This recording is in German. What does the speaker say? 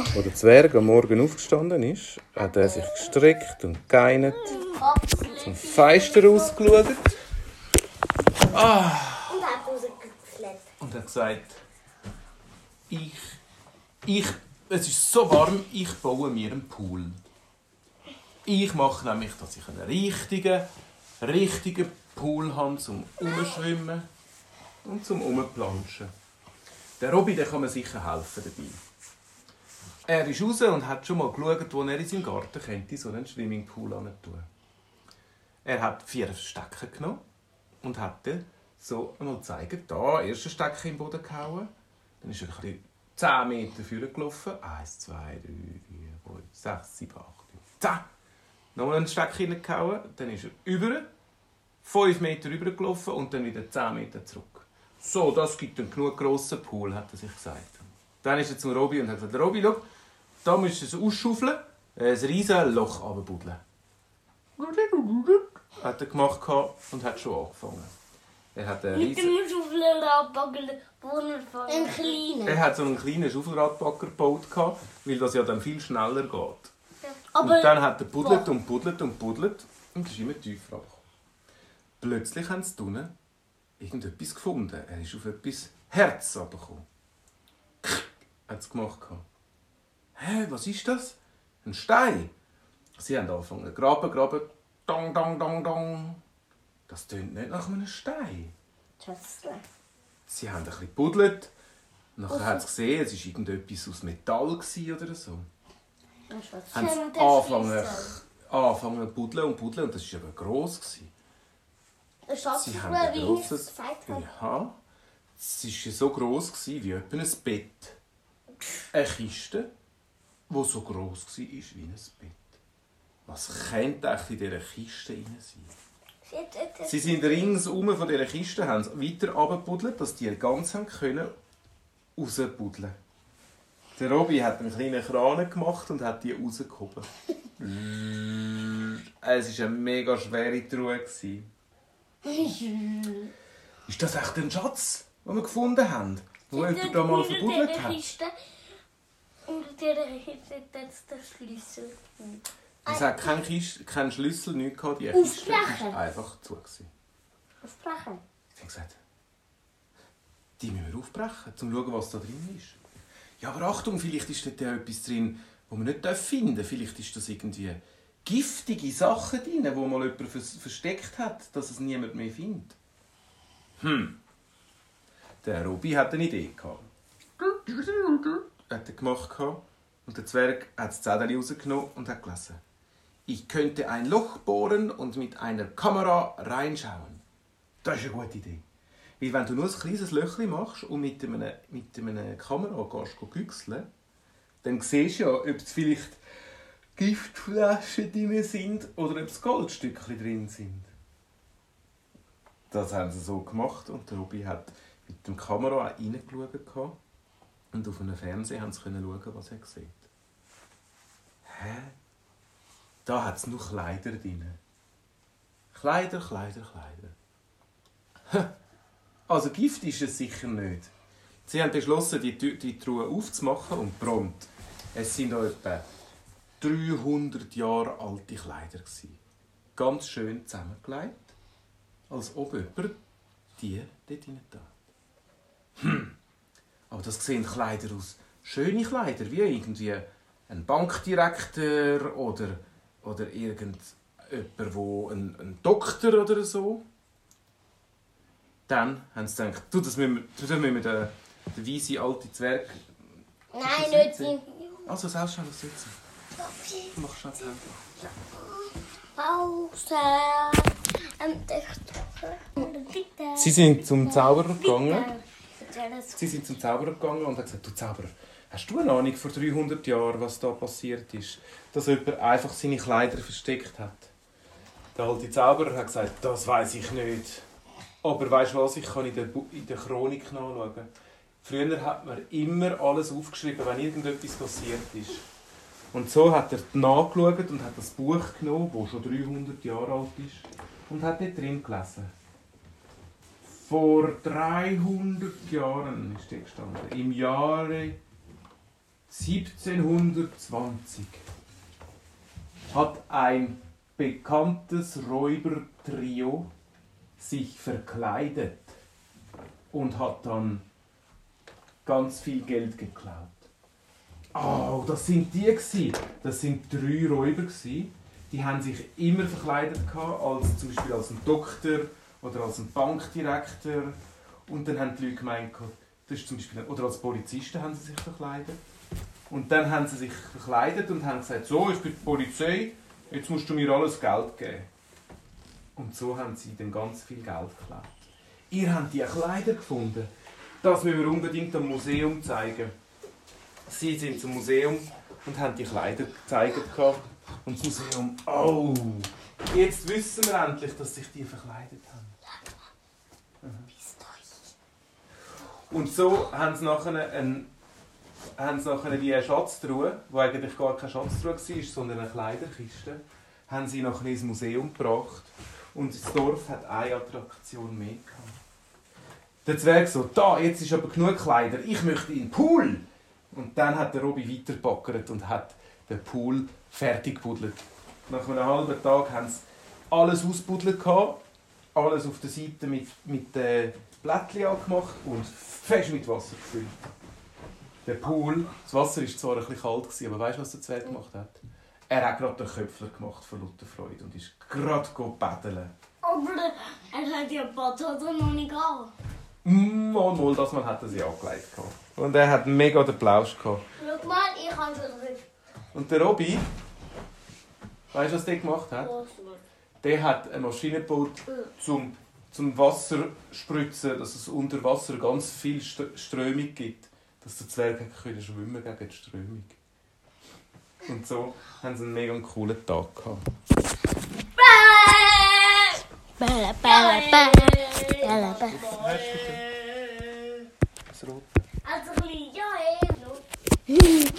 Als der Zwerg am Morgen aufgestanden ist, hat er sich gestreckt und geeinert, zum Fenster rausgeschaut Und hat rausgefleckt. und hat gesagt, ich, ich, es ist so warm, ich baue mir einen Pool. Ich mache nämlich, dass ich einen richtigen, richtigen Pool habe zum Umschwimmen und zum Umplanschen. Der Robby, der kann mir sicher helfen dabei. Er ist raus und hat schon mal geschaut, wo er in seinem Garten könnte so einen Swimmingpool tun. Er hat vier Stecker genommen und hat dann so einmal gezeigt, da, erster Stecker im Boden gehauen. Dann ist er ein bisschen 10 Meter vorne gelaufen. 1, 2, 3, 4, 5, 6, 7, 8, 9, 10. Nochmal einen Stecker hineingehauen. Dann ist er über, 5 Meter rüber gelaufen und dann wieder 10 Meter zurück. So, das gibt einen genug grossen Pool, hat er sich gesagt. Dann ist er zum Robby und hat gesagt, Robby, schau, da musst du es ausschaufeln, ein riesiges Loch runterbuddeln. Hat er gemacht und hat schon angefangen. Er hat ein Mit riesen... dem Schaufelradbagger, er Ein kleiner. Er hat so einen kleinen Schaufelradbagger gebaut, weil das ja dann viel schneller geht. und Aber dann hat er buddelt und buddelt und buddelt und ist immer tiefer runtergekommen. Plötzlich haben sie unten irgendetwas gefunden. Er ist auf etwas Herz runtergekommen. Hat es gemacht. gehabt. Hä, was ist das? Ein Stein. Sie haben angefangen zu graben, graben. Dong, dong, dong, dong. Das tönt nicht nach einem Stein. Schätzle. Sie haben ein bisschen gebuddelt. Nachher hat sie gesehen, es war irgendetwas aus Metall oder so. Haben sie angefangen, angefangen zu buddeln und buddeln und das war aber gross. Gewesen. Sie haben ein grosses... Ja, es war so gross gewesen wie etwa ein Bett. Eine Kiste, die so gross war wie ein Bett. Was könnte eigentlich in dieser Kiste drin sein? Sie sind ringsum von dieser Kiste, haben sie weiter runtergebuddelt, dass die ganz haben können rausbuddeln. Der Robby hat einen kleinen Kran gemacht und hat die rausgehoben. es war eine mega schwere Truhe. Ist das echt ein Schatz, den wir gefunden haben? Wo jemand da mal verbuddelt hat? Kiste- dieser Kiste hat jetzt der Schlüssel. Es hat keinen, Kist, keinen Schlüssel, nichts gehabt. Die Kiste Aufbrechen. war einfach zu. Gewesen. Aufbrechen. Ich habe gesagt, die müssen wir aufbrechen, um zu schauen, was da drin ist. Ja, aber Achtung, vielleicht ist dort ja etwas drin, das wir nicht finden dürfen. Vielleicht ist das irgendwie giftige Sachen drin, die mal jemand vers- versteckt hat, dass es niemand mehr findet. Hm. Der Robby hat eine Idee gehabt. Hat er gemacht und der Zwerg hat das Zettel rausgenommen und hat gelesen. Ich könnte ein Loch bohren und mit einer Kamera reinschauen. Das ist eine gute Idee. Weil wenn du nur ein kleines Löchchen machst und mit einer, mit einer Kamera gehst, güchseln, dann siehst du ja, ob es vielleicht Giftflaschen drin sind oder ob es Goldstückchen drin sind. Das haben sie so gemacht und der Robby hat mit der Kamera auch reingeschaut. Und auf einem Fernseher haben sie schauen, was er sieht. Hä? Da hat es nur Kleider drin. Kleider, Kleider, Kleider. Also Gift ist es sicher nicht. Sie haben beschlossen, die, die Truhe aufzumachen und prompt. Es sind etwa 300 Jahre alte Kleider. Gewesen. Ganz schön zusammengelegt, als ob jemand die dort rein tat. Hm. Aber das sehen Kleider aus. Schöne Kleider, wie irgendwie ein Bankdirektor oder, oder irgendjemand, wo ein, ein Doktor oder so. Dann haben sie gedacht, du, das müssen wir, das müssen wir den, den weisen alten Zwerg... Nein, das nicht sitzen? in. Also, selbst schon sitzen. Du machst schon selber. Pause. Ähm, Sie sind zum Zauberer gegangen. Sie sind zum Zauberer gegangen und haben gesagt, du Zauberer, hast du eine Ahnung vor 300 Jahren, was da passiert ist? Dass jemand einfach seine Kleider versteckt hat. Der alte Zauberer hat gesagt, das weiß ich nicht. Aber weißt du was, ich kann in der, in der Chronik nachschauen. Früher hat man immer alles aufgeschrieben, wenn irgendetwas passiert ist. Und so hat er nachgeschaut und hat das Buch genommen, das schon 300 Jahre alt ist, und hat dort drin gelesen. Vor 300 Jahren ist der gestanden. Im Jahre 1720 hat ein bekanntes Räubertrio sich verkleidet und hat dann ganz viel Geld geklaut. Oh, das sind die gsi. Das sind drei Räuber gsi. Die haben sich immer verkleidet als zum Beispiel als ein Doktor oder als ein Bankdirektor. Und dann haben die Leute gemeint, das ist zum Beispiel, oder als Polizisten haben sie sich verkleidet. Und dann haben sie sich verkleidet und haben gesagt, so, ich bin die Polizei, jetzt musst du mir alles Geld geben. Und so haben sie dann ganz viel Geld geklaut. Ihr habt die Kleider gefunden. Das müssen wir unbedingt am Museum zeigen. Sie sind zum Museum und haben die Kleider gezeigt. Und das Museum, oh, jetzt wissen wir endlich, dass sich die verkleidet haben. Und so haben sie nachher, einen, haben sie nachher die Schatztruhe, die eigentlich gar keine Schatztruhe war, sondern eine Kleiderkiste, haben sie nachher ins Museum gebracht. Und das Dorf hat eine Attraktion mehr gehabt. Der Zwerg so, da, jetzt ist aber genug Kleider, ich möchte in den Pool. Und dann hat der Robby weitergebackert und hat den Pool fertig gebuddelt. Nach einem halben Tag haben sie alles ausgebuddelt, alles auf der Seite mit, mit äh, Blättchen angemacht und fest mit Wasser gefüllt. Der Pool, das Wasser war zwar ein bisschen kalt, gewesen, aber weißt du, was der Zwerg gemacht hat? Er hat gerade den Köpfler gemacht vor lauter Freude und ist gerade baden. Aber er hat ja Patata noch nicht. Mm, Mal, mal, das Mal hat er sie angelegt. gehabt. Und er hat mega den Plausch gehabt. Schau mal, ich habe schon. Und der Robby, weißt du, was der gemacht hat? Der hat eine Maschine gebaut, zum, zum Wasser spritzen, dass es unter Wasser ganz viel St- Strömung gibt. Dass der Zwerg können schwimmen gegen die Strömung. Und so haben sie einen mega coolen Tag gehabt. Das Rot. Also, ein bisschen, ja, eh.